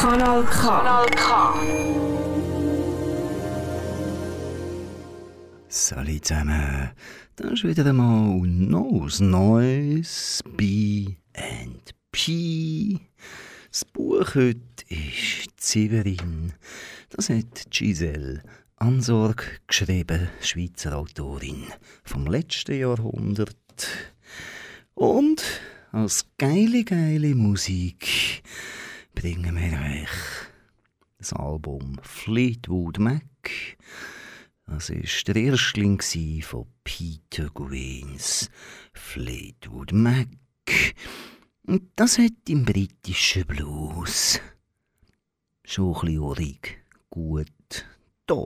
Kanal K. Kanal K. Salut zusammen, das ist wieder einmal noch Neues bei and P. Das Buch heute ist Severin. Das hat Giselle Ansorg geschrieben, Schweizer Autorin vom letzten Jahrhundert. Und als geile, geile Musik bringen wir euch das Album Fleetwood Mac. Das war der Erstling von Peter Greens Fleetwood Mac. Und das hat im britischen Blues schon ein bisschen gut da.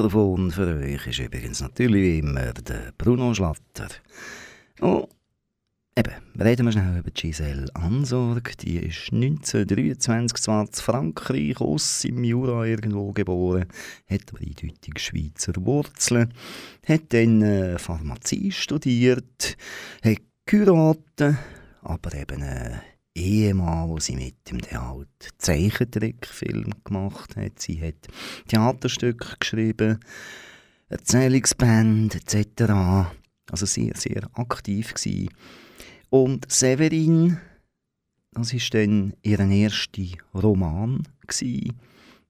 Mikrofon für euch ist übrigens natürlich wie immer der Bruno Schlatter. Oh, eben, reden wir schnell über Giselle Ansorg. Die ist 1923 zwar in Frankreich, aus im Jura irgendwo geboren, hat aber eindeutig Schweizer Wurzeln, hat dann äh, Pharmazie studiert, hat geheiratet, aber eben äh, Ehemann, wo sie mit dem halt Zeichentrickfilm gemacht hat. Sie hat Theaterstücke geschrieben, Erzählungsband etc. Also sehr, sehr aktiv gewesen. Und Severin, das war dann ihr erster Roman. Gewesen.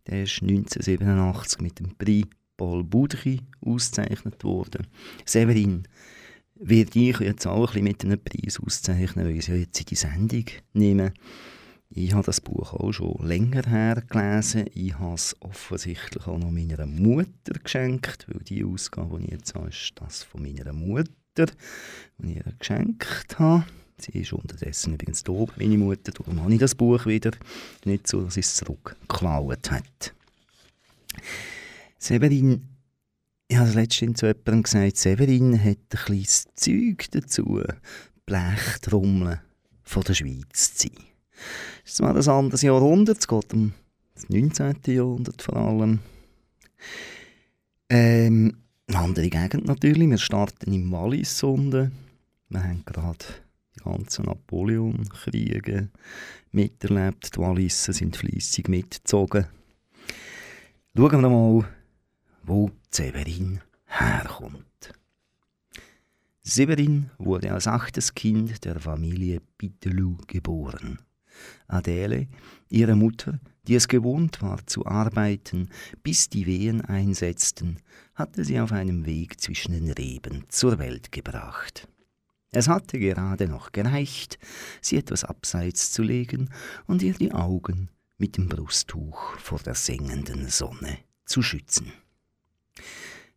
Der ist 1987 mit dem Prix Paul Boudry ausgezeichnet worden. Severin werde ich jetzt auch ein bisschen mit einem Preis auszeichnen, weil ich ja jetzt in die Sendung nehme. Ich habe das Buch auch schon länger her gelesen. Ich habe es offensichtlich auch noch meiner Mutter geschenkt, weil die Ausgabe, die ich jetzt habe, ist das von meiner Mutter, die ich ihr geschenkt habe. Sie ist unterdessen übrigens da, meine Mutter, darum habe ich das Buch wieder. Nicht so, dass sie es zurückgeklaut hat. Severin, ich habe letztens zu jemandem gesagt, Severin hat ein kleines Zeug dazu, Blechtrommeln von der Schweiz zu sein. Es war ein anderes Jahrhundert, es geht um das 19. Jahrhundert vor allem. Ähm, eine andere Gegend natürlich, wir starten im Wallis unten. Wir haben gerade die ganzen Napoleon-Kriege miterlebt. Die Walliser sind fleissig mitgezogen. Schauen wir mal, wo Severin herkommt. Severin wurde als achtes Kind der Familie Pitelou geboren. Adele, ihre Mutter, die es gewohnt war zu arbeiten, bis die Wehen einsetzten, hatte sie auf einem Weg zwischen den Reben zur Welt gebracht. Es hatte gerade noch gereicht, sie etwas abseits zu legen und ihr die Augen mit dem Brusttuch vor der sengenden Sonne zu schützen.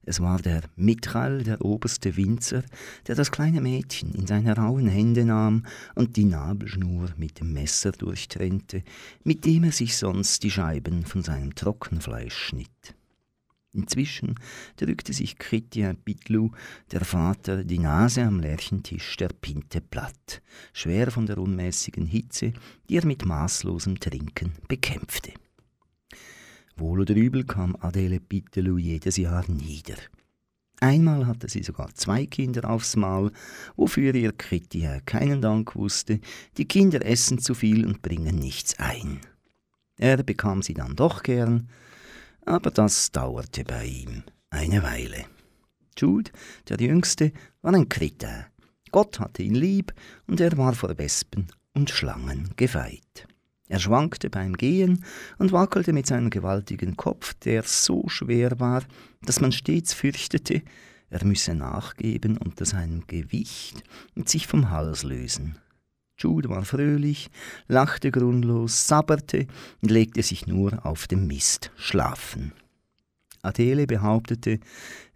Es war der Mitrall, der oberste Winzer, der das kleine Mädchen in seine rauen Hände nahm und die Nabelschnur mit dem Messer durchtrennte, mit dem er sich sonst die Scheiben von seinem Trockenfleisch schnitt. Inzwischen drückte sich Christian Bitlu, der Vater, die Nase am Lärchentisch der Pinte platt, schwer von der unmäßigen Hitze, die er mit maßlosem Trinken bekämpfte. Wohl oder übel kam Adele Bittelou jedes Jahr nieder. Einmal hatte sie sogar zwei Kinder aufs Maul, wofür ihr Kitty keinen Dank wusste. Die Kinder essen zu viel und bringen nichts ein. Er bekam sie dann doch gern, aber das dauerte bei ihm eine Weile. Jude, der Jüngste, war ein Kritter. Gott hatte ihn lieb und er war vor Wespen und Schlangen gefeit. Er schwankte beim Gehen und wackelte mit seinem gewaltigen Kopf, der so schwer war, dass man stets fürchtete, er müsse nachgeben unter seinem Gewicht und sich vom Hals lösen. Jude war fröhlich, lachte grundlos, sabberte und legte sich nur auf dem Mist schlafen. Adele behauptete,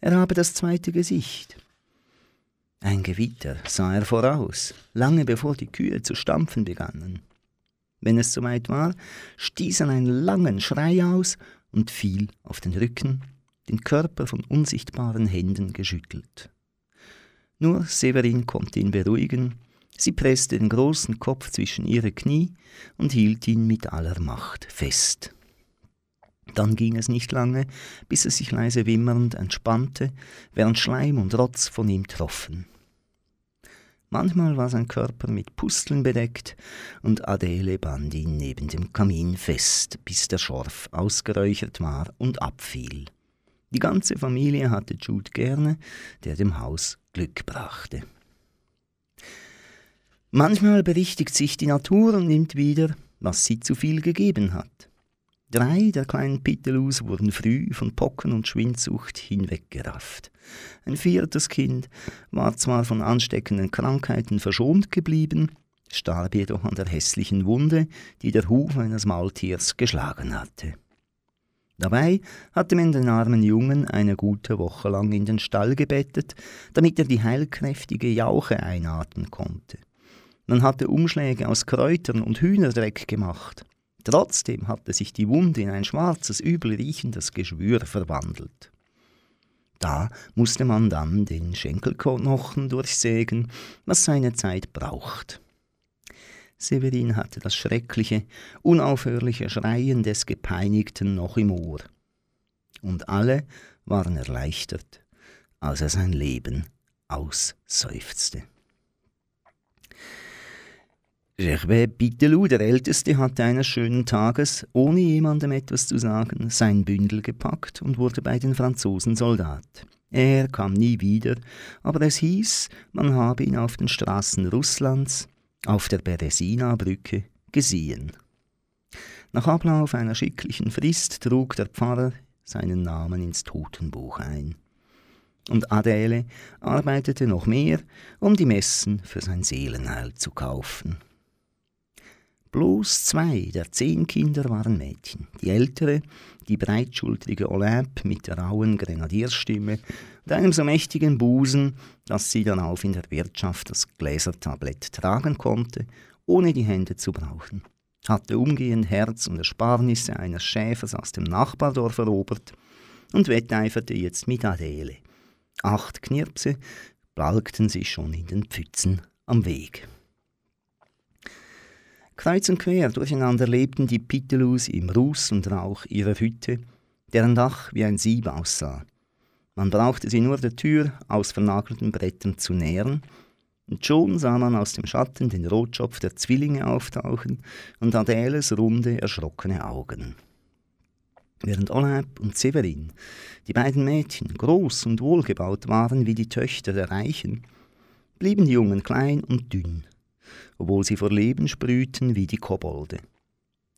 er habe das zweite Gesicht. Ein Gewitter sah er voraus, lange bevor die Kühe zu stampfen begannen. Wenn es soweit war, stieß er einen langen Schrei aus und fiel auf den Rücken, den Körper von unsichtbaren Händen geschüttelt. Nur Severin konnte ihn beruhigen, sie presste den großen Kopf zwischen ihre Knie und hielt ihn mit aller Macht fest. Dann ging es nicht lange, bis er sich leise wimmernd entspannte, während Schleim und Rotz von ihm troffen. Manchmal war sein Körper mit Pusteln bedeckt und Adele band ihn neben dem Kamin fest, bis der Schorf ausgeräuchert war und abfiel. Die ganze Familie hatte Jude gerne, der dem Haus Glück brachte. Manchmal berichtigt sich die Natur und nimmt wieder, was sie zu viel gegeben hat. Drei der kleinen Pittelus wurden früh von Pocken und Schwindsucht hinweggerafft. Ein viertes Kind war zwar von ansteckenden Krankheiten verschont geblieben, starb jedoch an der hässlichen Wunde, die der Huf eines Maultiers geschlagen hatte. Dabei hatte man den armen Jungen eine gute Woche lang in den Stall gebettet, damit er die heilkräftige Jauche einatmen konnte. Man hatte Umschläge aus Kräutern und Hühnerdreck gemacht. Trotzdem hatte sich die Wunde in ein schwarzes, übel riechendes Geschwür verwandelt. Da musste man dann den Schenkelknochen durchsägen, was seine Zeit braucht. Severin hatte das schreckliche, unaufhörliche Schreien des Gepeinigten noch im Ohr. Und alle waren erleichtert, als er sein Leben ausseufzte. Gervais Bittelou, der Älteste, hatte eines schönen Tages, ohne jemandem etwas zu sagen, sein Bündel gepackt und wurde bei den Franzosen Soldat. Er kam nie wieder, aber es hieß, man habe ihn auf den Straßen Russlands, auf der Beresina-Brücke, gesehen. Nach Ablauf einer schicklichen Frist trug der Pfarrer seinen Namen ins Totenbuch ein. Und Adele arbeitete noch mehr, um die Messen für sein Seelenheil zu kaufen. Bloß zwei der zehn Kinder waren Mädchen. Die ältere, die breitschultrige Olympe mit der rauen Grenadierstimme und einem so mächtigen Busen, dass sie darauf in der Wirtschaft das Gläsertablett tragen konnte, ohne die Hände zu brauchen. Hatte umgehend Herz und Ersparnisse eines Schäfers aus dem Nachbardorf erobert und wetteiferte jetzt mit Adele. Acht Knirpse balgten sich schon in den Pfützen am Weg. Kreuz und quer durcheinander lebten die Pitelus im Ruß und Rauch ihrer Hütte, deren Dach wie ein Sieb aussah. Man brauchte sie nur der Tür aus vernagelten Brettern zu nähern, und schon sah man aus dem Schatten den Rotschopf der Zwillinge auftauchen und Adäles runde, erschrockene Augen. Während Olab und Severin, die beiden Mädchen, groß und wohlgebaut waren wie die Töchter der Reichen, blieben die Jungen klein und dünn, obwohl sie vor Leben sprühten wie die Kobolde.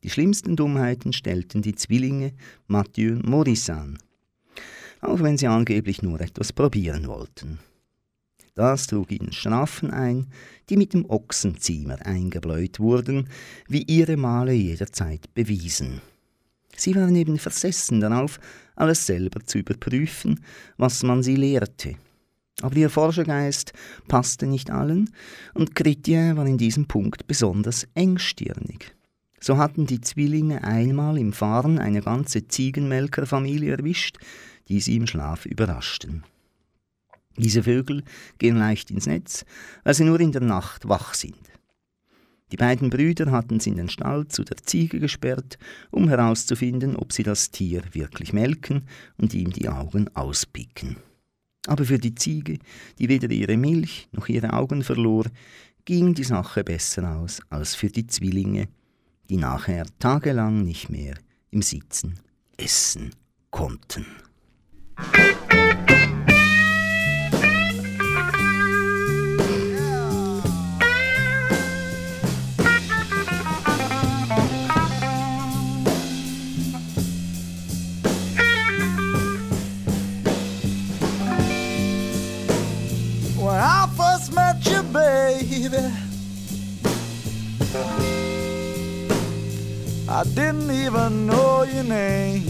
Die schlimmsten Dummheiten stellten die Zwillinge Mathieu und Maurice an, auch wenn sie angeblich nur etwas probieren wollten. Das trug ihnen Strafen ein, die mit dem Ochsenziemer eingebläut wurden, wie ihre Male jederzeit bewiesen. Sie waren eben versessen darauf, alles selber zu überprüfen, was man sie lehrte. Aber ihr Forschergeist passte nicht allen, und Chrétien war in diesem Punkt besonders engstirnig. So hatten die Zwillinge einmal im Fahren eine ganze Ziegenmelkerfamilie erwischt, die sie im Schlaf überraschten. Diese Vögel gehen leicht ins Netz, weil sie nur in der Nacht wach sind. Die beiden Brüder hatten sie in den Stall zu der Ziege gesperrt, um herauszufinden, ob sie das Tier wirklich melken und ihm die Augen auspicken. Aber für die Ziege, die weder ihre Milch noch ihre Augen verlor, ging die Sache besser aus als für die Zwillinge, die nachher tagelang nicht mehr im Sitzen essen konnten. I didn't even know your name.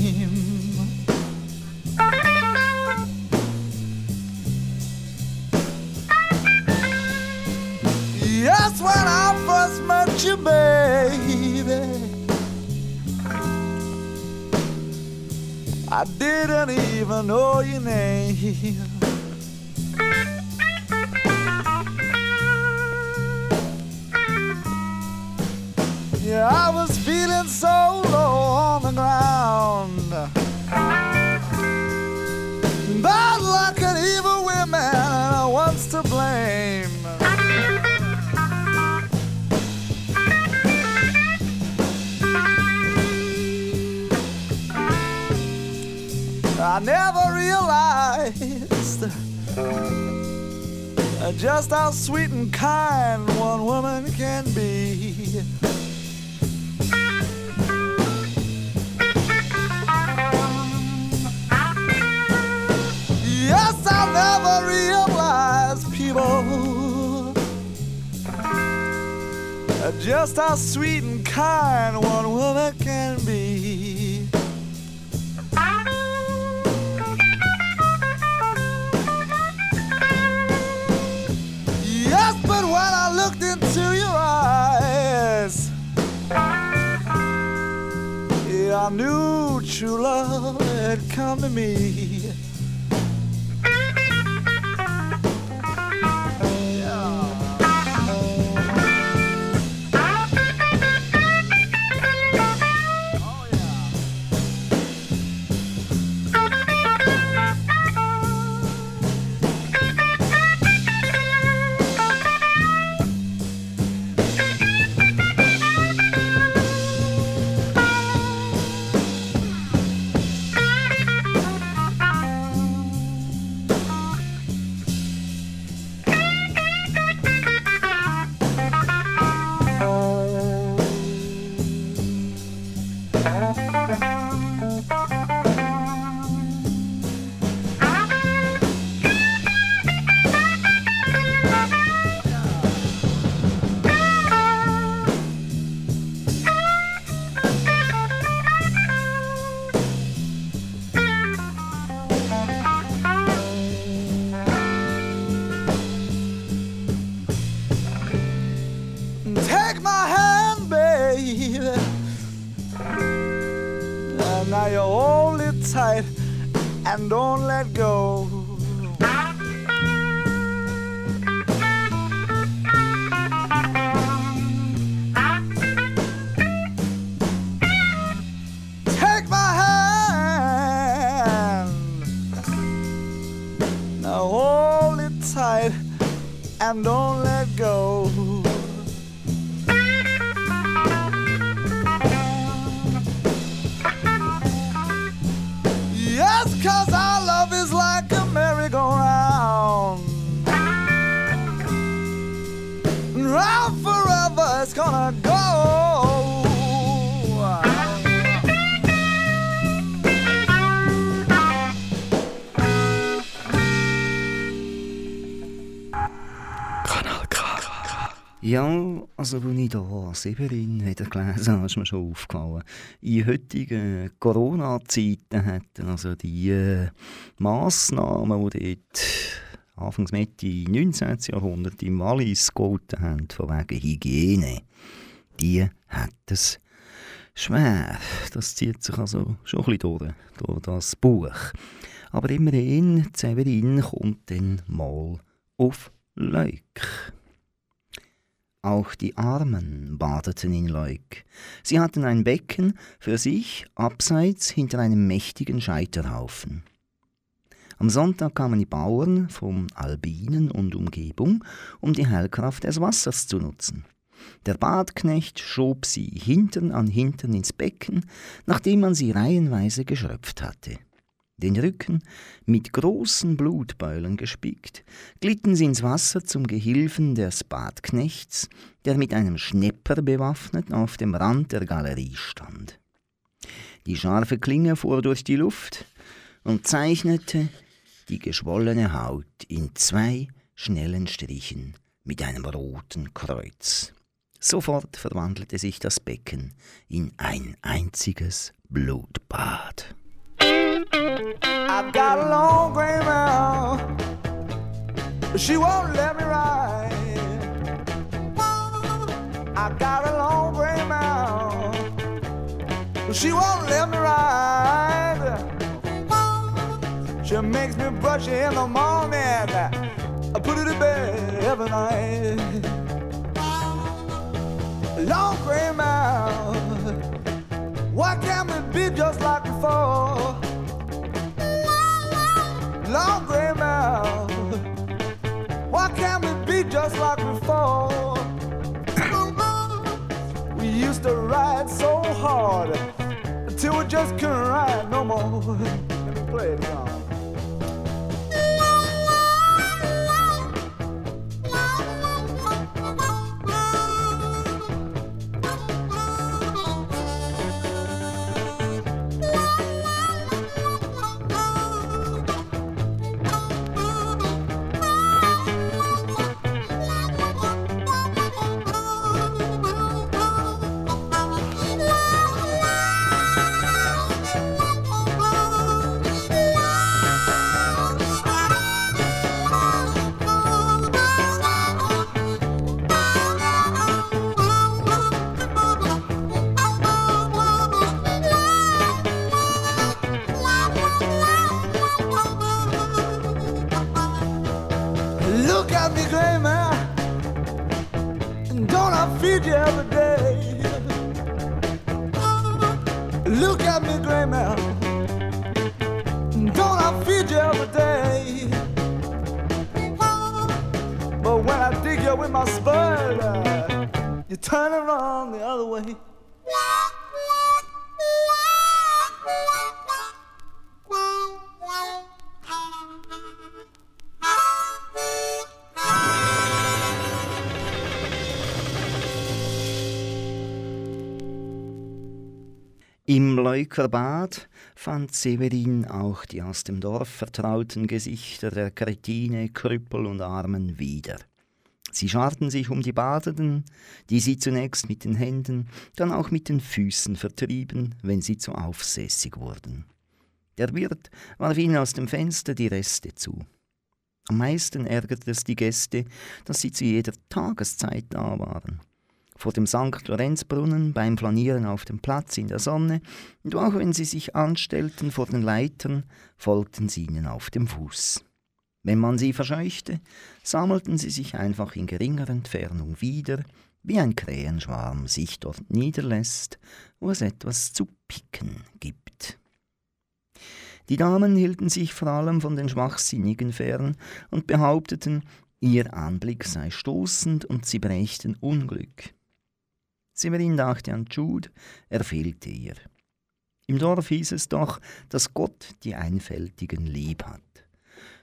Yes, when I first met you, baby, I didn't even know your name. Yeah, I was feeling so low on the ground. Bad luck and evil women, and what's to blame? I never realized just how sweet and kind one woman can be. Never realize people just how sweet and kind one woman can be. Yes, but when I looked into your eyes, yeah, I knew true love had come to me. Cause our love is like a merry-go-round. Round forever it's gonna go. Ja, also als ich hier Severin wieder gelesen habe, ist mir schon aufgefallen. In heutigen Corona-Zeiten hätten also die äh, Massnahmen, die dort Anfangs Mitte 19. Jahrhundert im Wallis gegolten haben, von wegen Hygiene, die hätten es schwer. Das zieht sich also schon ein bisschen durch, durch das Buch. Aber immerhin, Severin kommt dann mal auf Leuk. Auch die Armen badeten in Leuk. Sie hatten ein Becken für sich abseits hinter einem mächtigen Scheiterhaufen. Am Sonntag kamen die Bauern vom Albinen und Umgebung, um die Heilkraft des Wassers zu nutzen. Der Badknecht schob sie Hintern an Hintern ins Becken, nachdem man sie reihenweise geschröpft hatte. Den Rücken mit großen Blutbeulen gespickt, glitten sie ins Wasser zum Gehilfen des Badknechts, der mit einem Schnepper bewaffnet auf dem Rand der Galerie stand. Die scharfe Klinge fuhr durch die Luft und zeichnete die geschwollene Haut in zwei schnellen Strichen mit einem roten Kreuz. Sofort verwandelte sich das Becken in ein einziges Blutbad. I've got a long gray mare. She won't let me ride. I've got a long gray mare. She won't let me ride. She makes me brush her in the morning. I put her to bed every night. Long gray mare. Why can't we be just like before? Long gray mile. Why can't we be just like before? we used to ride so hard until we just couldn't ride no more. Let me play it song. Im Leukerbad fand Severin auch die aus dem Dorf vertrauten Gesichter der Kretine, Krüppel und Armen wieder. Sie scharten sich um die Badenden, die sie zunächst mit den Händen, dann auch mit den Füßen vertrieben, wenn sie zu aufsässig wurden. Der Wirt warf ihnen aus dem Fenster die Reste zu. Am meisten ärgerte es die Gäste, dass sie zu jeder Tageszeit da waren. Vor dem St. Lorenzbrunnen, beim Flanieren auf dem Platz in der Sonne, und auch wenn sie sich anstellten vor den Leitern, folgten sie ihnen auf dem Fuß. Wenn man sie verscheuchte, sammelten sie sich einfach in geringer Entfernung wieder, wie ein Krähenschwarm sich dort niederlässt, wo es etwas zu picken gibt. Die Damen hielten sich vor allem von den Schwachsinnigen fern und behaupteten, ihr Anblick sei stoßend und sie brächten Unglück. Severin dachte an Jude, er fehlte ihr. Im Dorf hieß es doch, dass Gott die Einfältigen lieb hat.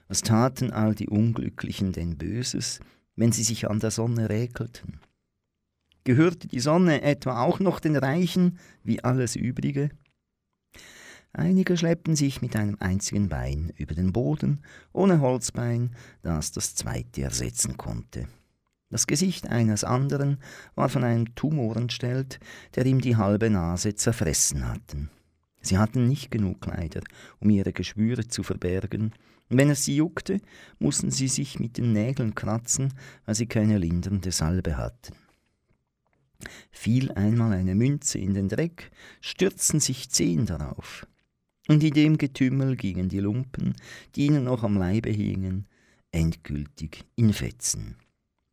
Was taten all die Unglücklichen denn Böses, wenn sie sich an der Sonne räkelten? Gehörte die Sonne etwa auch noch den Reichen wie alles Übrige? Einige schleppten sich mit einem einzigen Bein über den Boden, ohne Holzbein, das das zweite ersetzen konnte. Das Gesicht eines anderen war von einem Tumor entstellt, der ihm die halbe Nase zerfressen hatten. Sie hatten nicht genug Kleider, um ihre Geschwüre zu verbergen, wenn es sie juckte, mussten sie sich mit den Nägeln kratzen, weil sie keine lindernde Salbe hatten. Fiel einmal eine Münze in den Dreck, stürzten sich zehn darauf. Und in dem Getümmel gingen die Lumpen, die ihnen noch am Leibe hingen, endgültig in Fetzen.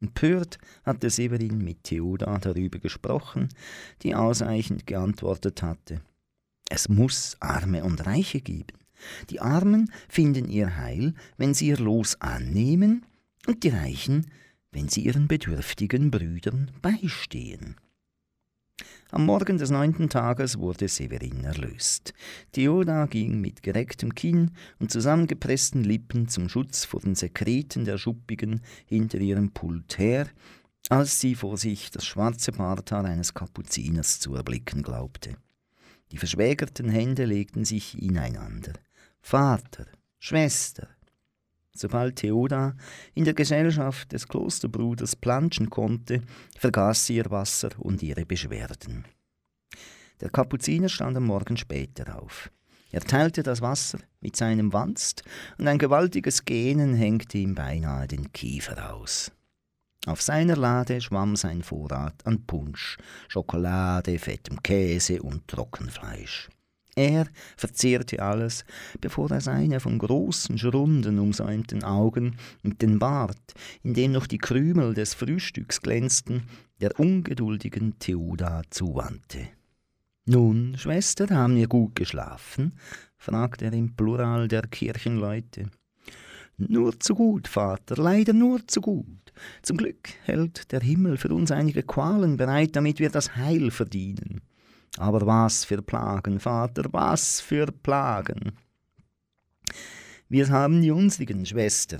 Empört hatte Severin mit Theoda darüber gesprochen, die ausreichend geantwortet hatte. Es muss Arme und Reiche geben. Die Armen finden ihr Heil, wenn sie ihr Los annehmen, und die Reichen, wenn sie ihren bedürftigen Brüdern beistehen. Am Morgen des neunten Tages wurde Severin erlöst. Theoda ging mit gerecktem Kinn und zusammengepressten Lippen zum Schutz vor den Sekreten der Schuppigen hinter ihrem Pult her, als sie vor sich das schwarze Barthaar eines Kapuziners zu erblicken glaubte. Die verschwägerten Hände legten sich ineinander. Vater, Schwester. Sobald Theoda in der Gesellschaft des Klosterbruders planschen konnte, vergaß sie ihr Wasser und ihre Beschwerden. Der Kapuziner stand am Morgen später auf. Er teilte das Wasser mit seinem Wanst und ein gewaltiges Gähnen hängte ihm beinahe den Kiefer aus. Auf seiner Lade schwamm sein Vorrat an Punsch, Schokolade, fettem Käse und Trockenfleisch. Er verzehrte alles, bevor er seine von großen, schrunden umsäumten Augen und den Bart, in dem noch die Krümel des Frühstücks glänzten, der ungeduldigen Theoda zuwandte. Nun, Schwester, haben wir gut geschlafen? fragte er im Plural der Kirchenleute. Nur zu gut, Vater, leider nur zu gut. Zum Glück hält der Himmel für uns einige Qualen bereit, damit wir das Heil verdienen. Aber was für Plagen, Vater, was für Plagen. Wir haben die unsrigen, Schwester.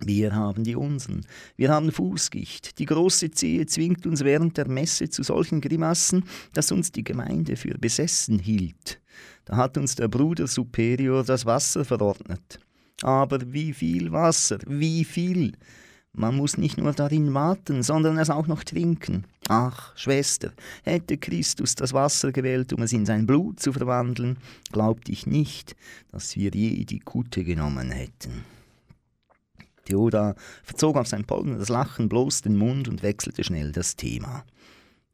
Wir haben die unseren. Wir haben Fußgicht. Die große Zehe zwingt uns während der Messe zu solchen Grimassen, dass uns die Gemeinde für besessen hielt. Da hat uns der Bruder Superior das Wasser verordnet. Aber wie viel Wasser, wie viel! Man muss nicht nur darin warten, sondern es auch noch trinken. Ach, Schwester, hätte Christus das Wasser gewählt, um es in sein Blut zu verwandeln, glaubte ich nicht, dass wir je die Kutte genommen hätten. Theoda verzog auf sein pollendes Lachen bloß den Mund und wechselte schnell das Thema.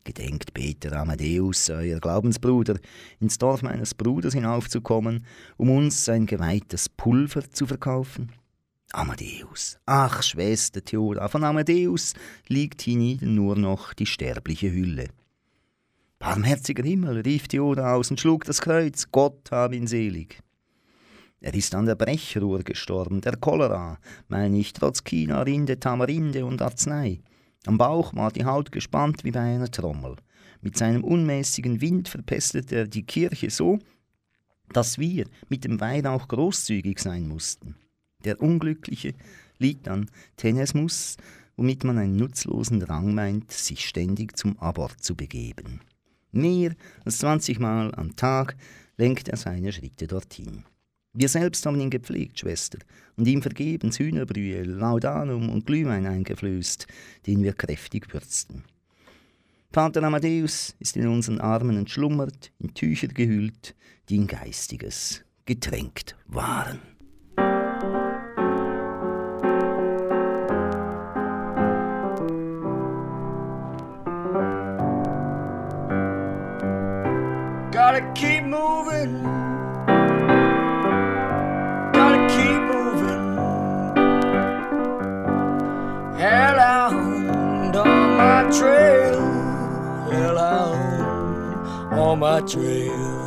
Gedenkt Peter Amadeus, euer Glaubensbruder, ins Dorf meines Bruders hinaufzukommen, um uns sein geweihtes Pulver zu verkaufen? Amadeus. Ach, Schwester Theoda, von Amadeus liegt hienieden nur noch die sterbliche Hülle. Barmherziger Himmel, rief Theoda aus und schlug das Kreuz, Gott hab ihn selig. Er ist an der Brechruhr gestorben, der Cholera, meine ich, trotz China, Rinde, Tamarinde und Arznei. Am Bauch war die Haut gespannt wie bei einer Trommel. Mit seinem unmäßigen Wind verpestete er die Kirche so, dass wir mit dem Weihrauch großzügig sein mussten. Der Unglückliche liegt an Tenesmus, womit man einen nutzlosen Drang meint, sich ständig zum Abort zu begeben. Mehr als 20 Mal am Tag lenkt er seine Schritte dorthin. Wir selbst haben ihn gepflegt, Schwester, und ihm vergebens Hühnerbrühe, Laudanum und Glühwein eingeflößt, den wir kräftig würzten. Vater Amadeus ist in unseren Armen entschlummert, in Tücher gehüllt, die in Geistiges getränkt waren. Gotta keep moving. Gotta keep moving. Hellhound on my trail. Hellhound on my trail.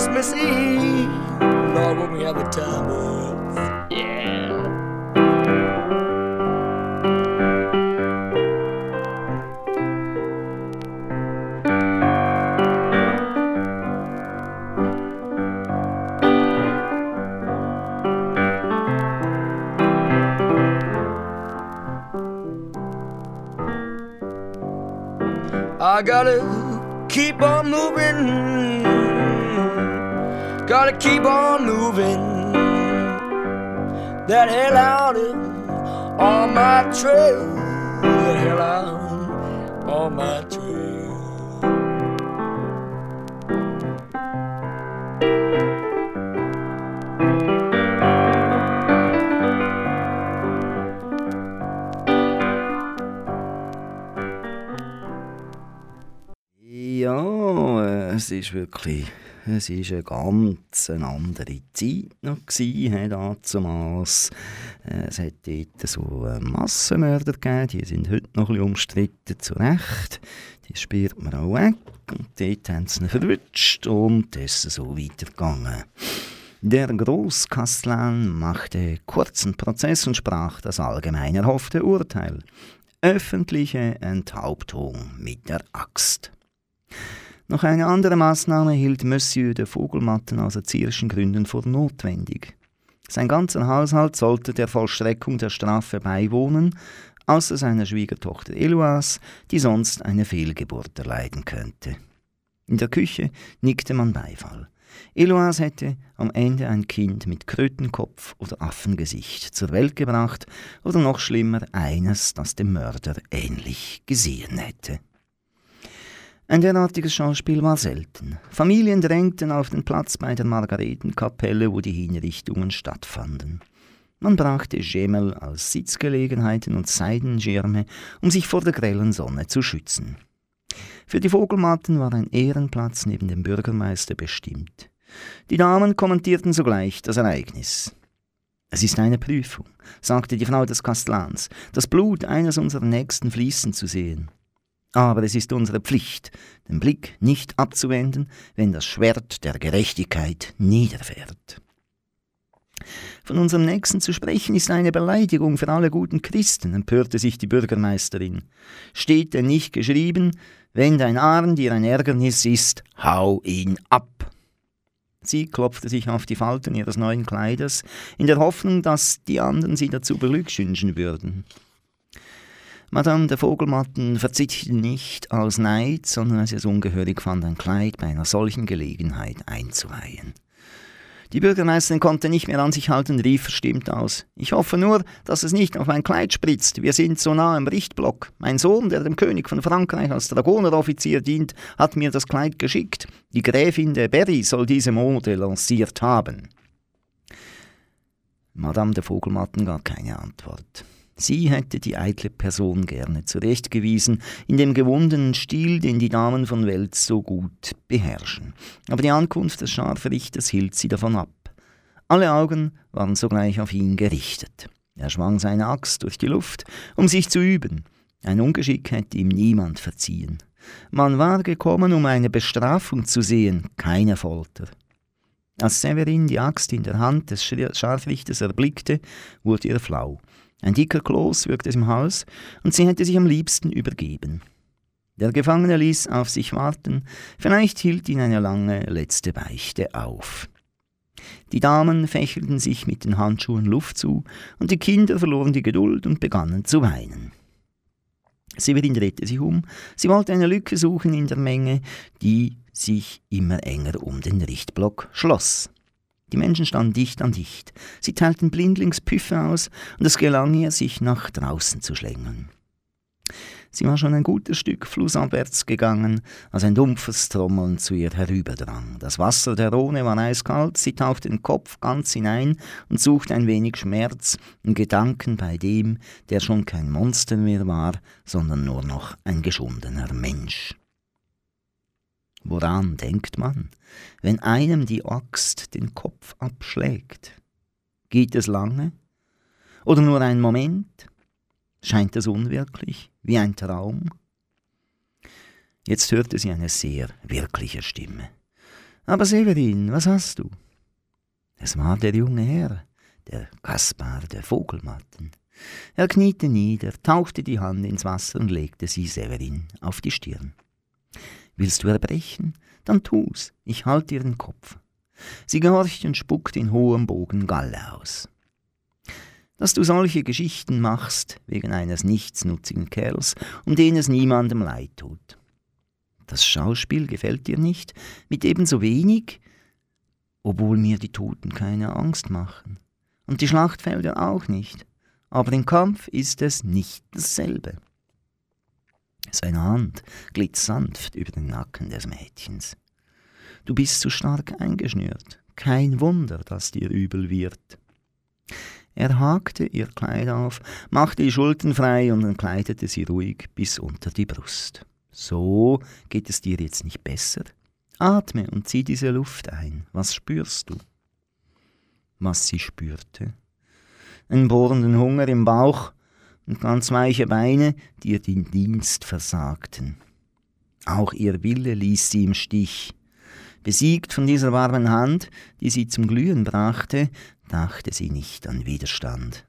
Christmas Eve, Gotta keep on moving. That hell out on my trail. That hell out on my trail. Es ist wirklich, es ist eine ganz andere Zeit noch damals. Äh, Es hat dort so äh, Massenmörder gegeben, die sind heute noch ein umstritten, zu Recht. Die spürt man auch weg und dort haben sie ihn verwünscht und es ist so weitergegangen. Der Großkastlan machte kurzen Prozess und sprach das allgemein erhoffte Urteil. Öffentliche Enthauptung mit der Axt. Noch eine andere Maßnahme hielt Monsieur de Vogelmatten aus erzieherischen Gründen für notwendig. Sein ganzer Haushalt sollte der Vollstreckung der Strafe beiwohnen, außer seiner Schwiegertochter Eloise, die sonst eine Fehlgeburt erleiden könnte. In der Küche nickte man Beifall. Eloise hätte am Ende ein Kind mit Krötenkopf oder Affengesicht zur Welt gebracht oder noch schlimmer eines, das dem Mörder ähnlich gesehen hätte. Ein derartiges Schauspiel war selten. Familien drängten auf den Platz bei der Margaretenkapelle, wo die Hinrichtungen stattfanden. Man brachte Schemel als Sitzgelegenheiten und Seidenschirme, um sich vor der grellen Sonne zu schützen. Für die Vogelmatten war ein Ehrenplatz neben dem Bürgermeister bestimmt. Die Damen kommentierten sogleich das Ereignis. Es ist eine Prüfung, sagte die Frau des Kastlans, das Blut eines unserer Nächsten fließen zu sehen. Aber es ist unsere Pflicht, den Blick nicht abzuwenden, wenn das Schwert der Gerechtigkeit niederfährt. Von unserem Nächsten zu sprechen ist eine Beleidigung für alle guten Christen, empörte sich die Bürgermeisterin. Steht denn nicht geschrieben, wenn dein Arm dir ein Ärgernis ist, hau ihn ab. Sie klopfte sich auf die Falten ihres neuen Kleiders, in der Hoffnung, dass die anderen sie dazu beglückwünschen würden. Madame de Vogelmatten verzichtete nicht aus Neid, sondern als sie es ungehörig fand, ein Kleid bei einer solchen Gelegenheit einzuweihen. Die Bürgermeisterin konnte nicht mehr an sich halten, rief verstimmt aus. Ich hoffe nur, dass es nicht auf mein Kleid spritzt. Wir sind so nah im Richtblock. Mein Sohn, der dem König von Frankreich als Dragoneroffizier dient, hat mir das Kleid geschickt. Die Gräfin de Berry soll diese Mode lanciert haben. Madame de Vogelmatten gab keine Antwort. Sie hätte die eitle Person gerne zurechtgewiesen, in dem gewundenen Stil, den die Damen von Welt so gut beherrschen. Aber die Ankunft des Scharfrichters hielt sie davon ab. Alle Augen waren sogleich auf ihn gerichtet. Er schwang seine Axt durch die Luft, um sich zu üben. Ein Ungeschick hätte ihm niemand verziehen. Man war gekommen, um eine Bestrafung zu sehen, keine Folter. Als Severin die Axt in der Hand des Scharfrichters erblickte, wurde er flau. Ein dicker Kloß wirkte im Hals, und sie hätte sich am liebsten übergeben. Der Gefangene ließ auf sich warten, vielleicht hielt ihn eine lange letzte Beichte auf. Die Damen fächelten sich mit den Handschuhen Luft zu, und die Kinder verloren die Geduld und begannen zu weinen. Severin drehte sich um. Sie wollte eine Lücke suchen in der Menge, die sich immer enger um den Richtblock schloss. Die Menschen standen dicht an dicht. Sie teilten blindlings Püffe aus, und es gelang ihr, sich nach draußen zu schlängeln. Sie war schon ein gutes Stück flussabwärts gegangen, als ein dumpfes Trommeln zu ihr herüberdrang. Das Wasser der Rhone war eiskalt, sie tauchte den Kopf ganz hinein und suchte ein wenig Schmerz und Gedanken bei dem, der schon kein Monster mehr war, sondern nur noch ein geschundener Mensch. Woran denkt man, wenn einem die Axt den Kopf abschlägt? Geht es lange? Oder nur ein Moment? Scheint es unwirklich, wie ein Traum? Jetzt hörte sie eine sehr wirkliche Stimme. Aber Severin, was hast du? Es war der junge Herr, der Kaspar der Vogelmatten. Er kniete nieder, tauchte die Hand ins Wasser und legte sie Severin auf die Stirn. Willst du erbrechen? Dann tu's, ich halte dir den Kopf. Sie gehorchte und spuckte in hohem Bogen Galle aus dass du solche Geschichten machst wegen eines nichtsnutzigen Kerls, um den es niemandem leid tut. Das Schauspiel gefällt dir nicht, mit ebenso wenig, obwohl mir die Toten keine Angst machen. Und die Schlachtfelder auch nicht. Aber im Kampf ist es nicht dasselbe. Seine Hand glitt sanft über den Nacken des Mädchens. Du bist zu stark eingeschnürt. Kein Wunder, dass dir übel wird. Er hakte ihr Kleid auf, machte die Schultern frei und entkleidete sie ruhig bis unter die Brust. So geht es dir jetzt nicht besser? Atme und zieh diese Luft ein. Was spürst du? Was sie spürte? Einen bohrenden Hunger im Bauch und ganz weiche Beine, die ihr den Dienst versagten. Auch ihr Wille ließ sie im Stich. Besiegt von dieser warmen Hand, die sie zum Glühen brachte, dachte sie nicht an Widerstand.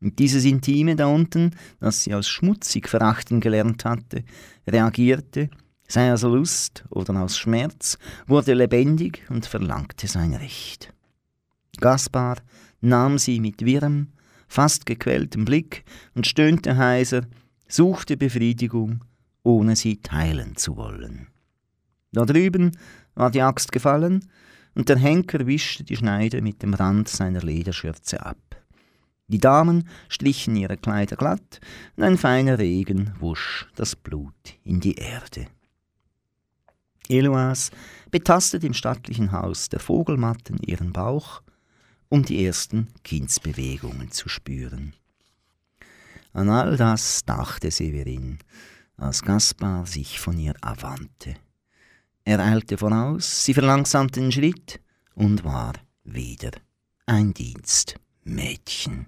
Und dieses Intime da unten, das sie aus schmutzig verachten gelernt hatte, reagierte, sei aus Lust oder aus Schmerz, wurde lebendig und verlangte sein Recht. Gaspar nahm sie mit wirrem, fast gequältem Blick und stöhnte heiser, suchte Befriedigung, ohne sie teilen zu wollen. Da drüben war die Axt gefallen, und der Henker wischte die Schneide mit dem Rand seiner Lederschürze ab. Die Damen strichen ihre Kleider glatt, und ein feiner Regen wusch das Blut in die Erde. Eloise betastet im stattlichen Haus der Vogelmatten ihren Bauch, um die ersten Kindsbewegungen zu spüren. An all das dachte Severin, als Gaspar sich von ihr abwandte. Er eilte voraus, sie verlangsamte den Schritt und war wieder ein Dienstmädchen.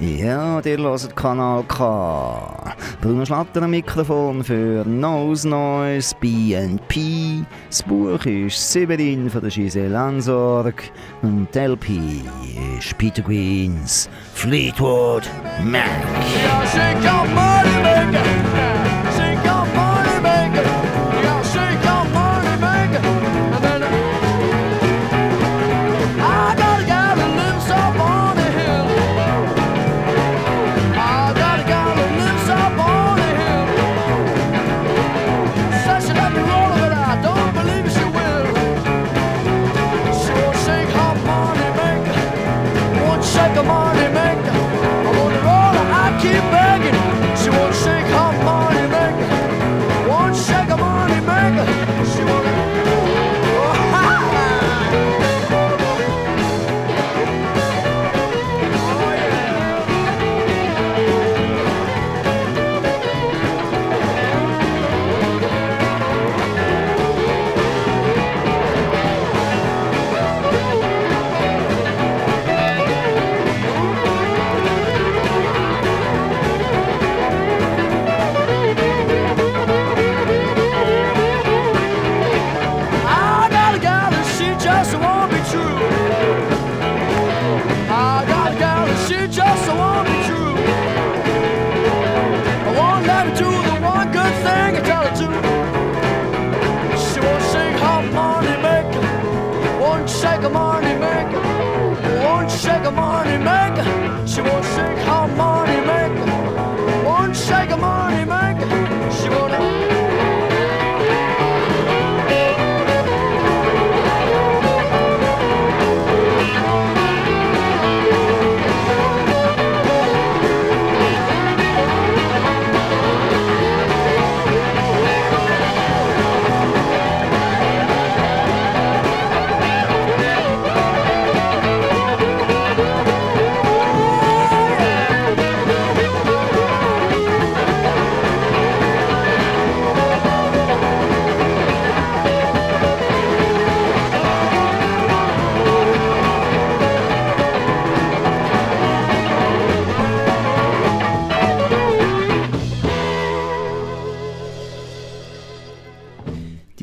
Ja, ihr hört Kanal K. Bruno Schlatter am Mikrofon für Nose Noise BNP. Das Buch ist Severin von der Giselle Ansorg und LP ist Peter Queens Fleetwood Mac.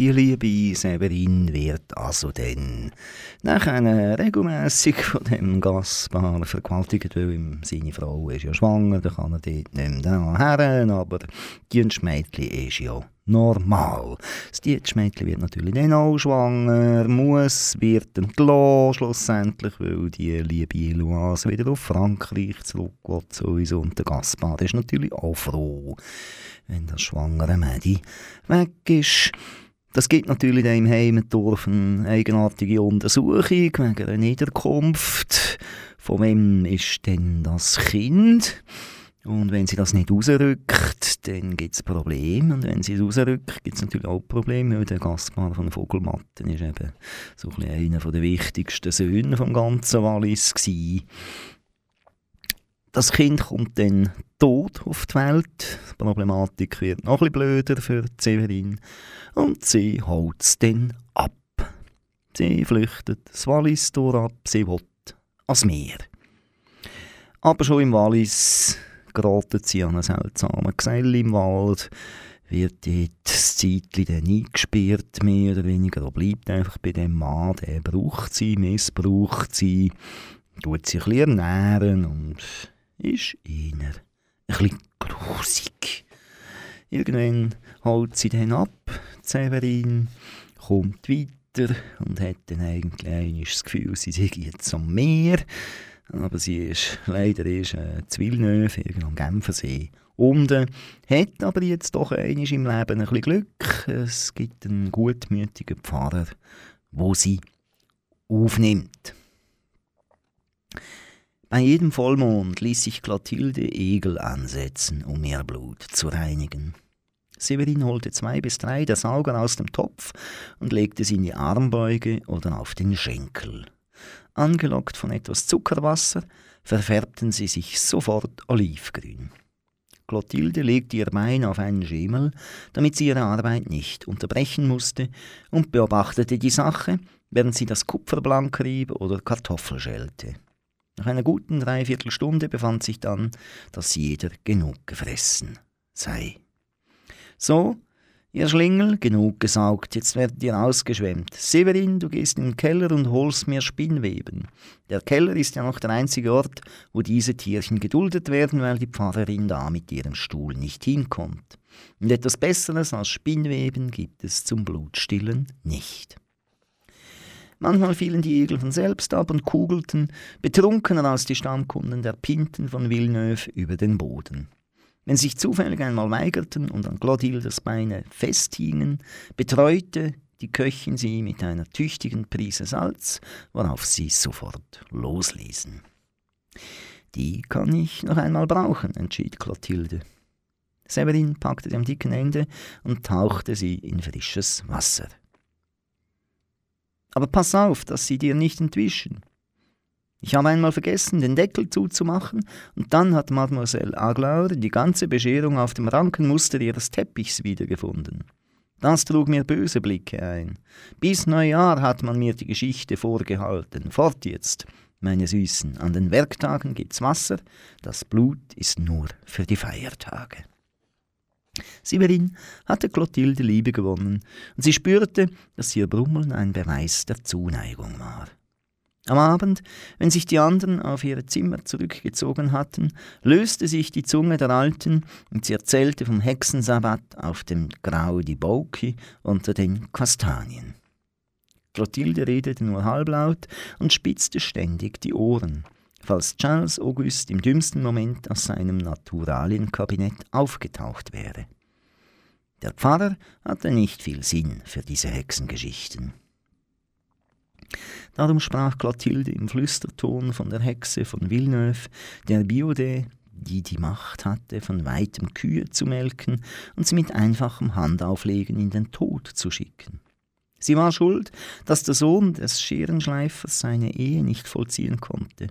Die liebe Severin wird also dann nachher regelmässig von dem Gaspar vergewaltigt, weil seine Frau ist ja schwanger, da kann er dort nicht mehr her, aber Dienstmädchen ist ja normal. Das Dienstmädchen wird natürlich dann auch schwanger, muss, wird entlassen schlussendlich, weil die liebe Eloise wieder auf Frankreich zurückgeht sowieso und der Gaspar ist natürlich auch froh, wenn das schwangere Mädchen weg ist. Das gibt natürlich dem Heimendorf eine eigenartige Untersuchung wegen einer Niederkunft. Von wem ist denn das Kind? Und wenn sie das nicht rausrückt, dann gibt es Probleme. Und wenn sie es rausrückt, gibt es natürlich auch Probleme, weil der Gaspar von Vogelmatten ist eben so ein einer der wichtigsten Söhne vom ganzen Wallis gewesen. Das Kind kommt dann tot auf die Welt. Die Problematik wird noch ein bisschen blöder für Severin. Und sie holt es dann ab. Sie flüchtet das Wallis ab, sie will ans Meer. Aber schon im Wallis geraten sie an einen seltsamen Gesell im Wald, wird dort das Zeitchen dann eingesperrt, mehr oder weniger, oder bleibt einfach bei dem Mann, der braucht sie, missbraucht sie, tut sie ein bisschen ernähren und ist einer ein bisschen grusig. Irgendwann holt sie dann ab, Severin, kommt weiter und hat dann eigentlich das Gefühl, sie sei jetzt am Meer. Aber sie ist leider ist äh, Zwillnöf, am Genfersee unten, hat aber jetzt doch einiges im Leben ein bisschen Glück. Es gibt einen gutmütigen Pfarrer, wo sie aufnimmt. Bei jedem Vollmond ließ sich Clotilde Egel ansetzen, um ihr Blut zu reinigen. Severin holte zwei bis drei der Sauger aus dem Topf und legte sie in die Armbeuge oder auf den Schenkel. Angelockt von etwas Zuckerwasser, verfärbten sie sich sofort olivgrün. Clotilde legte ihr Bein auf einen Schemel, damit sie ihre Arbeit nicht unterbrechen musste, und beobachtete die Sache, während sie das Kupferblank rieb oder Kartoffel schälte. Nach einer guten Dreiviertelstunde befand sich dann, dass jeder genug gefressen sei. So, ihr Schlingel, genug gesaugt, jetzt werdet ihr ausgeschwemmt. Severin, du gehst in den Keller und holst mir Spinnweben. Der Keller ist ja noch der einzige Ort, wo diese Tierchen geduldet werden, weil die Pfarrerin da mit ihrem Stuhl nicht hinkommt. Und etwas Besseres als Spinnweben gibt es zum Blutstillen nicht. Manchmal fielen die Egel von selbst ab und kugelten, betrunkener als die Stammkunden der Pinten von Villeneuve, über den Boden. Wenn sich zufällig einmal weigerten und an Clotildes Beine festhingen, betreute die Köchin sie mit einer tüchtigen Prise Salz, worauf sie sofort losließen. Die kann ich noch einmal brauchen, entschied Clotilde. Severin packte am dicken Ende und tauchte sie in frisches Wasser. Aber pass auf, dass sie dir nicht entwischen. Ich habe einmal vergessen, den Deckel zuzumachen, und dann hat Mademoiselle Aglaure die ganze Bescherung auf dem Rankenmuster ihres Teppichs wiedergefunden. Das trug mir böse Blicke ein. Bis Neujahr hat man mir die Geschichte vorgehalten. Fort jetzt, meine Süßen, an den Werktagen gibt's Wasser, das Blut ist nur für die Feiertage. Severin hatte Clotilde Liebe gewonnen, und sie spürte, dass ihr Brummeln ein Beweis der Zuneigung war. Am Abend, wenn sich die anderen auf ihre Zimmer zurückgezogen hatten, löste sich die Zunge der Alten und sie erzählte vom Hexensabbat auf dem Grau di Bocchi unter den Kastanien. Clotilde redete nur halblaut und spitzte ständig die Ohren, falls Charles Auguste im dümmsten Moment aus seinem Naturalienkabinett aufgetaucht wäre. Der Pfarrer hatte nicht viel Sinn für diese Hexengeschichten. Darum sprach Clotilde im Flüsterton von der Hexe von Villeneuve, der Biode, die die Macht hatte, von weitem Kühe zu melken und sie mit einfachem Handauflegen in den Tod zu schicken. Sie war schuld, dass der Sohn des Scherenschleifers seine Ehe nicht vollziehen konnte.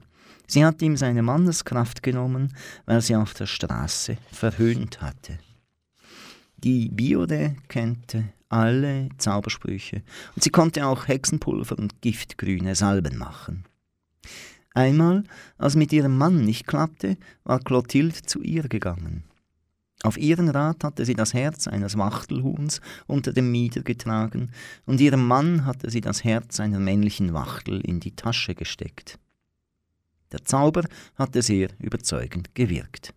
Sie hat ihm seine Manneskraft genommen, weil sie auf der Straße verhöhnt hatte. Die Biode kannte alle Zaubersprüche und sie konnte auch Hexenpulver und giftgrüne Salben machen. Einmal, als mit ihrem Mann nicht klappte, war Clotilde zu ihr gegangen. Auf ihren Rat hatte sie das Herz eines Wachtelhuhns unter dem Mieder getragen, und ihrem Mann hatte sie das Herz einer männlichen Wachtel in die Tasche gesteckt. Der Zauber hatte sehr überzeugend gewirkt.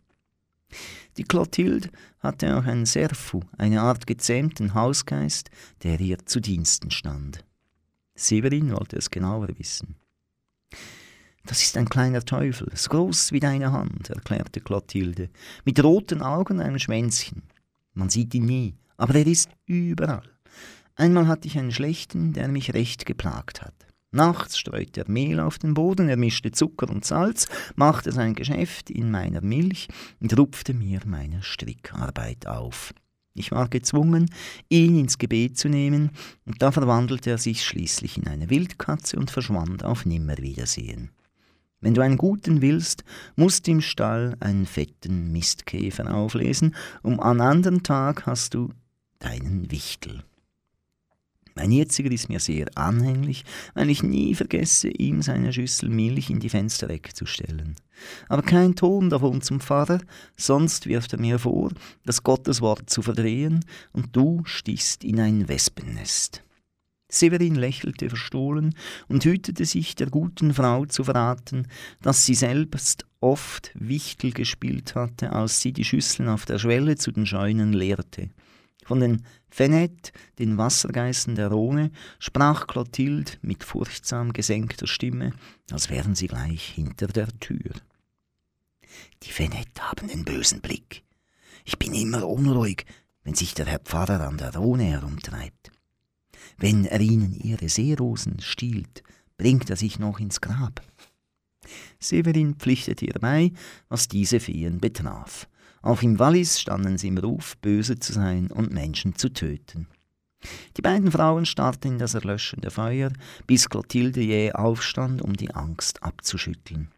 Die Clotilde hatte auch einen Serfu, eine Art gezähmten Hausgeist, der ihr zu Diensten stand. Severin wollte es genauer wissen. Das ist ein kleiner Teufel, so groß wie deine Hand, erklärte Clotilde, mit roten Augen und einem Schwänzchen. Man sieht ihn nie, aber er ist überall. Einmal hatte ich einen schlechten, der mich recht geplagt hat. Nachts streute er Mehl auf den Boden, er mischte Zucker und Salz, machte sein Geschäft in meiner Milch und rupfte mir meine Strickarbeit auf. Ich war gezwungen, ihn ins Gebet zu nehmen, und da verwandelte er sich schließlich in eine Wildkatze und verschwand auf Nimmerwiedersehen. Wenn du einen guten willst, musst du im Stall einen fetten Mistkäfer auflesen, um an anderen Tag hast du deinen Wichtel. Mein jetziger ist mir sehr anhänglich, weil ich nie vergesse, ihm seine Schüssel Milch in die Fensterecke zu stellen. Aber kein Ton davon zum Pfarrer, sonst wirft er mir vor, das Gotteswort zu verdrehen, und du stichst in ein Wespennest. Severin lächelte verstohlen und hütete sich der guten Frau zu verraten, dass sie selbst oft Wichtel gespielt hatte, als sie die Schüsseln auf der Schwelle zu den Scheunen leerte. Von den Fenet, den Wassergeißen der Rhone, sprach Clotilde mit furchtsam gesenkter Stimme, als wären sie gleich hinter der Tür. Die Fenet haben den bösen Blick. Ich bin immer unruhig, wenn sich der Herr Pfarrer an der Rhone herumtreibt. Wenn er ihnen ihre Seerosen stiehlt, bringt er sich noch ins Grab. Severin pflichtete ihr bei, was diese Feen betraf. Auch im Wallis standen sie im Ruf, böse zu sein und Menschen zu töten. Die beiden Frauen starrten in das erlöschende Feuer, bis Clotilde jäh aufstand, um die Angst abzuschütteln.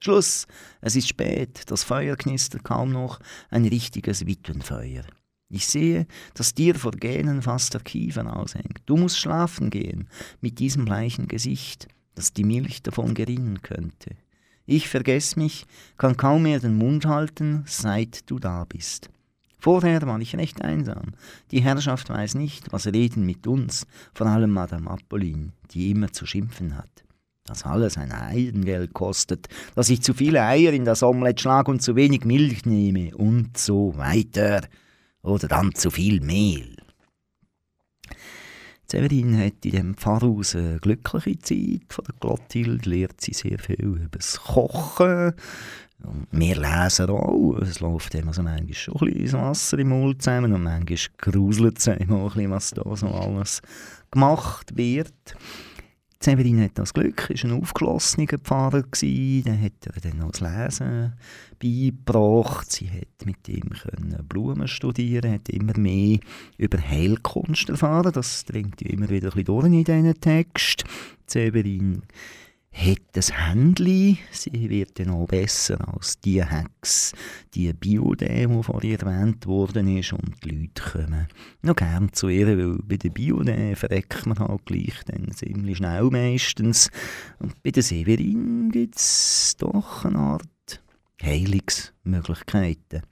Schluss, es ist spät, das Feuer knistert kaum noch, ein richtiges Witwenfeuer. Ich sehe, dass dir vor Gähnen fast der Kiefer aushängt. Du musst schlafen gehen, mit diesem bleichen Gesicht, dass die Milch davon gerinnen könnte. Ich vergess mich, kann kaum mehr den Mund halten, seit du da bist. Vorher war ich recht einsam. Die Herrschaft weiß nicht, was reden mit uns, vor allem Madame Apolline, die immer zu schimpfen hat. Dass alles ein Eidengeld kostet, dass ich zu viele Eier in das Omelett schlage und zu wenig Milch nehme und so weiter. Oder dann zu viel Mehl. Severin hat in diesem Pfarrhaus eine glückliche Zeit. Von der Clotilde lernt sie sehr viel über das Kochen. Und wir lesen auch. Es läuft immer so manchmal schon ein bisschen Wasser im Mund zusammen und manchmal gruselt es einem auch ein bisschen, was da so alles gemacht wird. Severin hat das Glück, war ein aufgeschlossener Pfarrer, gewesen. dann hat er dann noch das Lesen beigebracht. Sie hat mit ihm können Blumen studieren, hat immer mehr über Heilkunst erfahren. Das dringt immer wieder ein bisschen durch in diesen Text. Severin hat ein Händchen. Sie wird dann auch besser als die Hex, die Biodem, die vorhin erwähnt worden ist. Und die Leute kommen noch gern zu ihr, weil bei der Biodem verreckt man halt gleich dann ziemlich schnell meistens. Und bei der Severin gibt es doch eine Art Heilungsmöglichkeiten.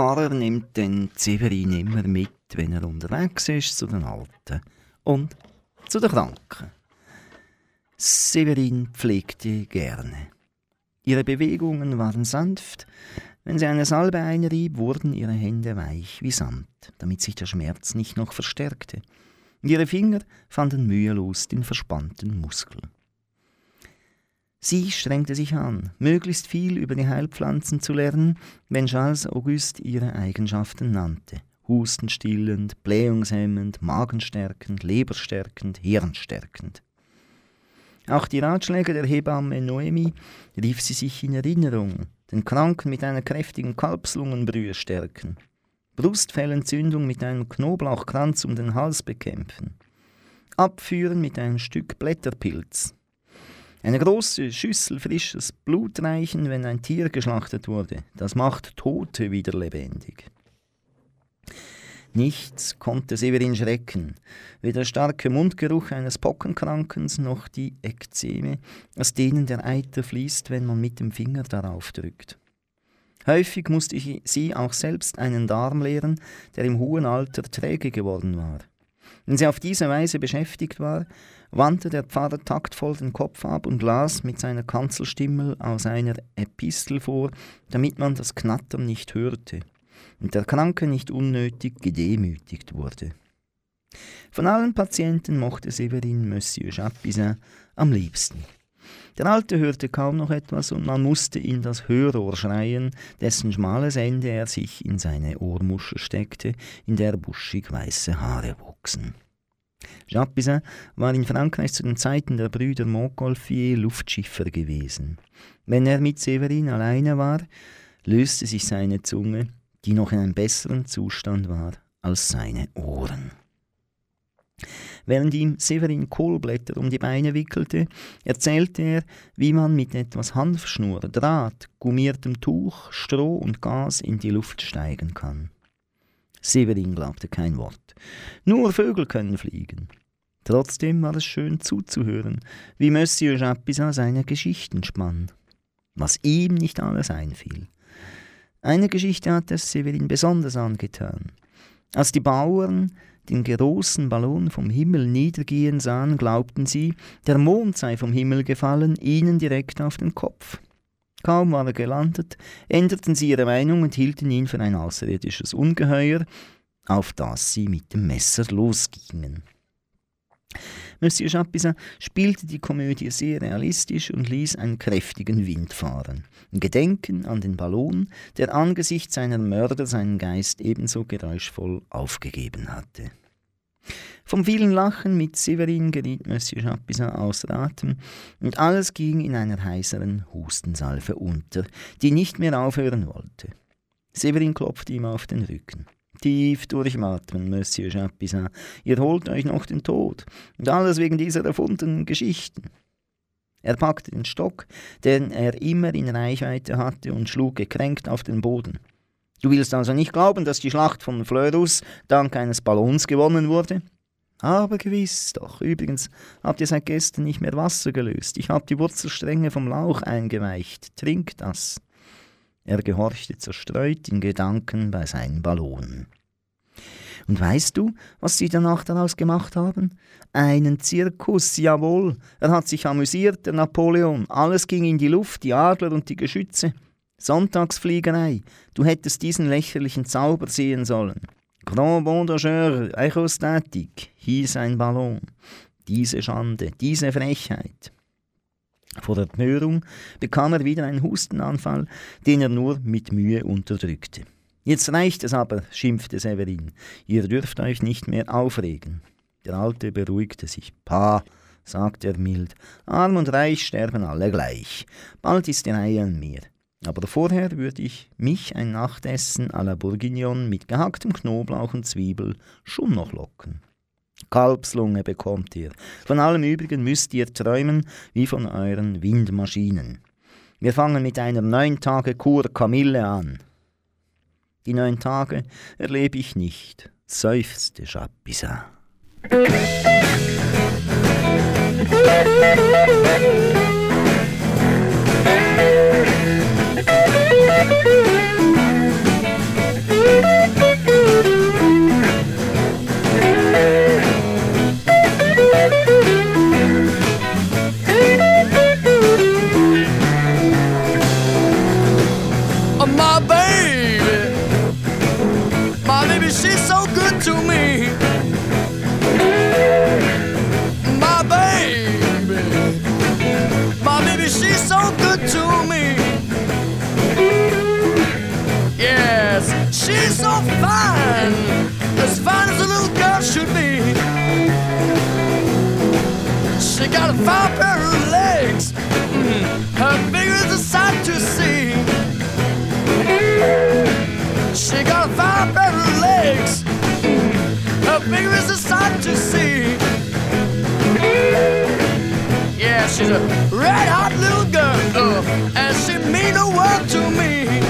Der Pfarrer nimmt den Severin immer mit, wenn er unterwegs ist, zu den Alten und zu den Kranken. Severin pflegte gerne. Ihre Bewegungen waren sanft. Wenn sie eine Salbe einrieb, wurden ihre Hände weich wie Sand, damit sich der Schmerz nicht noch verstärkte. Ihre Finger fanden mühelos den verspannten Muskel. Sie strengte sich an, möglichst viel über die Heilpflanzen zu lernen, wenn Charles Auguste ihre Eigenschaften nannte. Hustenstillend, blähungshemmend, magenstärkend, leberstärkend, hirnstärkend. Auch die Ratschläge der Hebamme Noemi rief sie sich in Erinnerung, den Kranken mit einer kräftigen Kalbslungenbrühe stärken, Brustfellentzündung mit einem Knoblauchkranz um den Hals bekämpfen, abführen mit einem Stück Blätterpilz, eine große Schüssel frisches Blut reichen, wenn ein Tier geschlachtet wurde. Das macht Tote wieder lebendig. Nichts konnte Severin schrecken, weder der starke Mundgeruch eines Pockenkrankens noch die Ekzeme, aus denen der Eiter fließt, wenn man mit dem Finger darauf drückt. Häufig musste sie auch selbst einen Darm leeren, der im hohen Alter träge geworden war. Wenn sie auf diese Weise beschäftigt war, wandte der Pfarrer taktvoll den Kopf ab und las mit seiner Kanzelstimme aus einer Epistel vor, damit man das Knattern nicht hörte und der Kranke nicht unnötig gedemütigt wurde. Von allen Patienten mochte Severin Monsieur Chapisin am liebsten. Der Alte hörte kaum noch etwas und man musste in das Hörrohr schreien, dessen schmales Ende er sich in seine Ohrmuschel steckte, in der buschig weiße Haare wuchsen. Jacques Bizet war in Frankreich zu den Zeiten der Brüder Montgolfier Luftschiffer gewesen. Wenn er mit Severin alleine war, löste sich seine Zunge, die noch in einem besseren Zustand war als seine Ohren. Während ihm Severin Kohlblätter um die Beine wickelte, erzählte er, wie man mit etwas Hanfschnur, Draht, gummiertem Tuch, Stroh und Gas in die Luft steigen kann. Severin glaubte kein Wort. Nur Vögel können fliegen. Trotzdem war es schön zuzuhören, wie Monsieur Japisa seine Geschichten spann. Was ihm nicht alles einfiel. Eine Geschichte hat es Severin besonders angetan. Als die Bauern den großen Ballon vom Himmel niedergehen sahen, glaubten sie, der Mond sei vom Himmel gefallen, ihnen direkt auf den Kopf. Kaum war er gelandet, änderten sie ihre Meinung und hielten ihn für ein außerirdisches Ungeheuer, auf das sie mit dem Messer losgingen. Monsieur Chapuisat spielte die Komödie sehr realistisch und ließ einen kräftigen Wind fahren. Ein Gedenken an den Ballon, der angesichts seiner Mörder seinen Geist ebenso geräuschvoll aufgegeben hatte. Vom vielen Lachen mit Severin geriet Monsieur Chapuisat außer Atem und alles ging in einer heiseren Hustensalve unter, die nicht mehr aufhören wollte. Severin klopfte ihm auf den Rücken. Tief durchatmen, Monsieur Chapuisat. Ihr holt euch noch den Tod. Und alles wegen dieser erfundenen Geschichten. Er packte den Stock, den er immer in Reichweite hatte, und schlug gekränkt auf den Boden. Du willst also nicht glauben, dass die Schlacht von Fleurus dank eines Ballons gewonnen wurde? Aber gewiss doch. Übrigens habt ihr seit gestern nicht mehr Wasser gelöst. Ich habe die Wurzelstränge vom Lauch eingeweicht. Trink das. Er gehorchte zerstreut in Gedanken bei seinen Ballonen. Und weißt du, was sie danach daraus gemacht haben? Einen Zirkus, jawohl. Er hat sich amüsiert, der Napoleon. Alles ging in die Luft, die Adler und die Geschütze. Sonntagsfliegerei. Du hättest diesen lächerlichen Zauber sehen sollen. Grand Vondageur Aerostatik hieß ein Ballon. Diese Schande, diese Frechheit. Vor der Empörung bekam er wieder einen Hustenanfall, den er nur mit Mühe unterdrückte. Jetzt reicht es aber, schimpfte Severin. Ihr dürft euch nicht mehr aufregen. Der Alte beruhigte sich. Pah, sagte er mild. Arm und Reich sterben alle gleich. Bald ist die Reihe an mir. Aber vorher würde ich mich ein Nachtessen à la Bourguignon mit gehacktem Knoblauch und Zwiebel schon noch locken. Kalbslunge bekommt ihr. Von allem übrigen müsst ihr träumen wie von euren Windmaschinen. Wir fangen mit einer neun Tage Kur Kamille an. Die neun Tage erlebe ich nicht, seufzte Música so fine, as fine as a little girl should be. She got a fine pair of legs, mm, her fingers are sight to see. She got a fine pair of legs, mm, her fingers are sight to see. Yeah, she's a red hot little girl, uh, and she mean the world to me.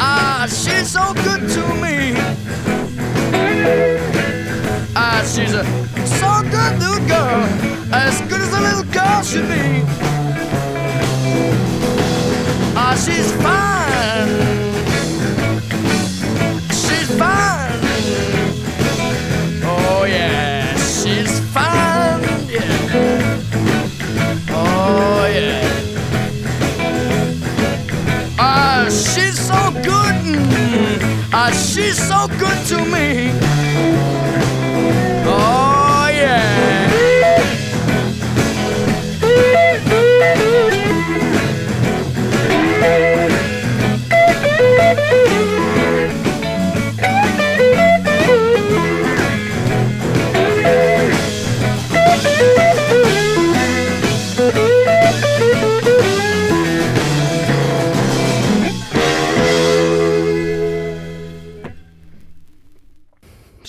Ah, she's so good to me. Ah, she's a so good little girl, as good as a little girl should be. Ah, she's fine. So good to me. Oh, yeah.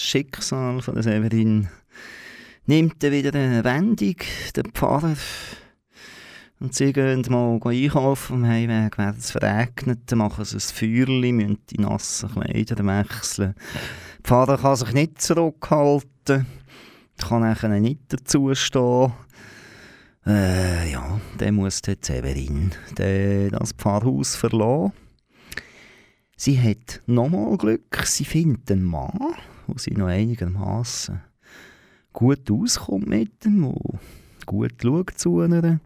Schicksal von der Severin nimmt dann wieder eine Wendung. Der Pfarrer und sie gehen mal einkaufen. Am Heimweg werden es verregnet, machen sie ein Feuerchen, müssen die nassen Kleider wechseln. Der Pfarrer kann sich nicht zurückhalten, kann nachher nicht dazustehen. Äh, ja, dann muss die Severin das Pfarrhaus verlassen. Sie hat nochmal Glück, sie findet einen Mann, wo sie noch einigermaßen gut auskommt mit ihm, wo gut schaut zu ihr.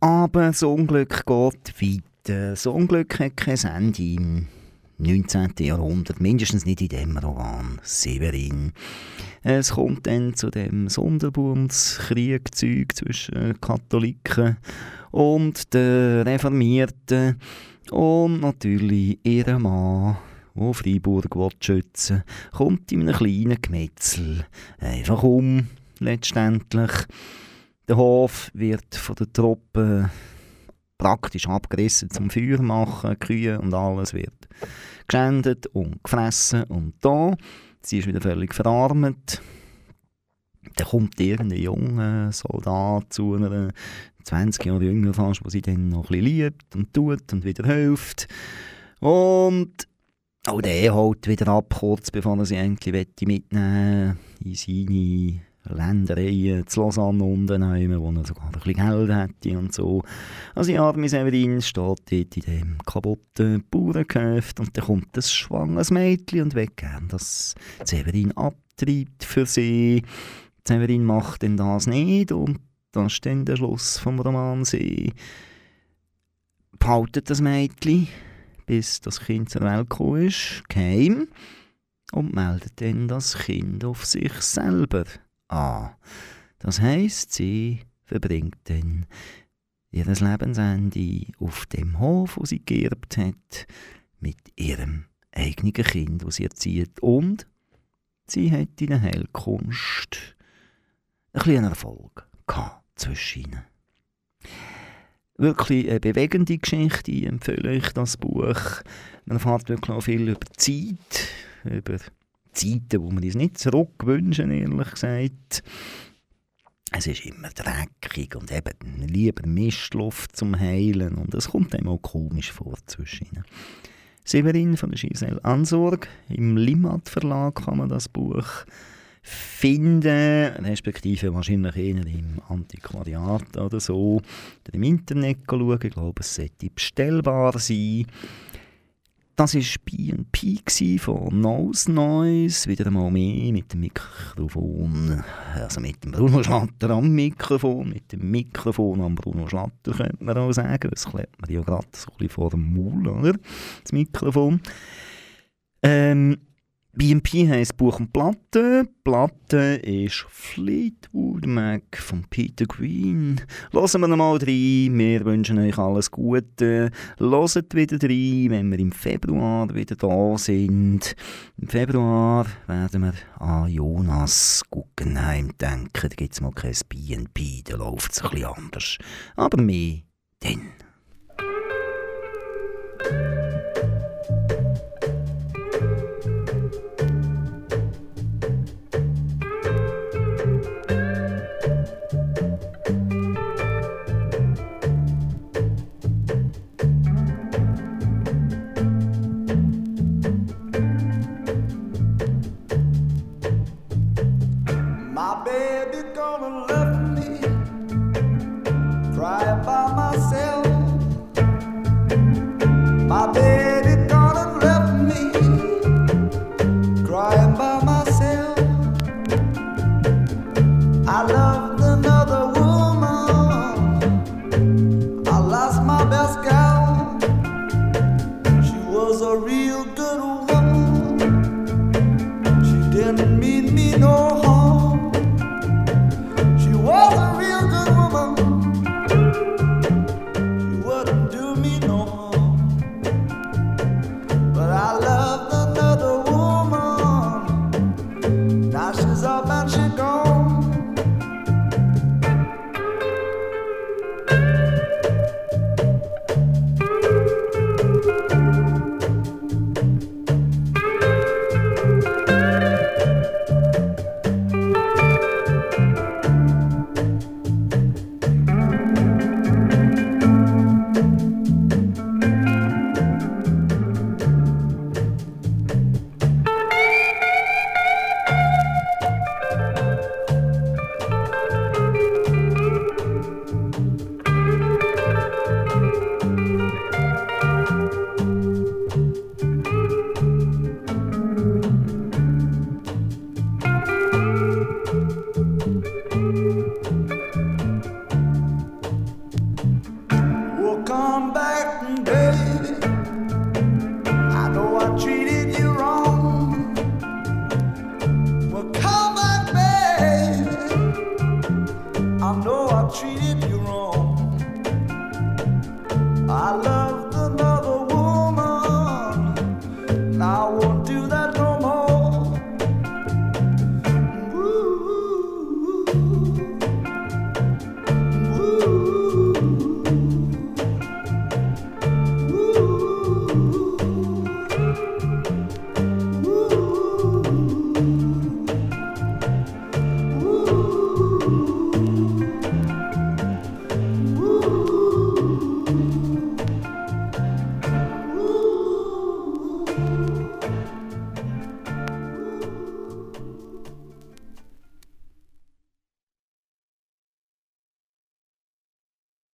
Aber das Unglück geht weiter. Das Unglück hat kein Ende im 19. Jahrhundert, mindestens nicht in dem Roman Severin. Es kommt dann zu dem Sonderbundskriegzeug zwischen Katholiken und den Reformierten und natürlich ihrem Mann, der Freiburg schützen will, kommt in einem kleinen Gemetzel einfach um, letztendlich. Der Hof wird von den Truppen praktisch abgerissen zum Feuer machen, Kühe und alles wird geschändet und gefressen und da. Sie ist wieder völlig verarmt. Dann kommt irgendein junger Soldat zu einer 20 Jahre jünger fast, wo sie dann noch ein bisschen liebt und tut und wieder hilft. Und auch der holt wieder ab, kurz bevor er sie endlich mitnehmen in seine Ländereien zu Lausanne unten, wo er sogar ein bisschen Geld hätte und so. Also die arme Severin steht dort in dem kaputten Bauerngeschäft und dann kommt ein schwanges Mädchen und will gern, dass Severin abtreibt für sie. Severin macht denn das nicht und das dann der Schluss vom Roman. Sie behaltet das Mädchen, bis das Kind zur Welt gekommen ist, geheim, und meldet dann das Kind auf sich selber an. Das heisst, sie verbringt dann ihr Lebensende auf dem Hof, wo sie geerbt hat, mit ihrem eigenen Kind, das sie erzieht. Und sie hat in der Heilkunst ein bisschen Erfolg gehabt zwischen ihnen. Wirklich eine bewegende Geschichte, ich empfehle euch das Buch. Man erfährt wirklich auch viel über Zeit, über Zeiten, wo wir uns nicht zurückwünschen, ehrlich gesagt. Es ist immer dreckig und eben lieber Mistluft zum Heilen und es kommt einem auch komisch vor zwischen. Severin von der Giselle Ansorg. Im Limat Verlag kann man das Buch finden, respektive wahrscheinlich eher im Antiquariat oder so, oder im Internet schauen. Ich glaube, es sollte bestellbar sein. Das war B&P von Nose Noise, wieder einmal mehr mit dem Mikrofon, also mit dem Bruno Schlatter am Mikrofon, mit dem Mikrofon am Bruno Schlatter, könnte man auch sagen. Das klebt man ja gerade so ein bisschen vor dem Maul, oder? Das Mikrofon. Ähm, BMP heisst Buch und Platte. Platte ist Fleetwood Mac von Peter Green. Hören wir nochmal rein. Wir wünschen euch alles Gute. Hört wieder rein, wenn wir im Februar wieder da sind. Im Februar werden wir an Jonas Guggenheim denken. Da gibt es mal kein BNP, da läuft es ein bisschen anders. Aber mehr dann. Hey.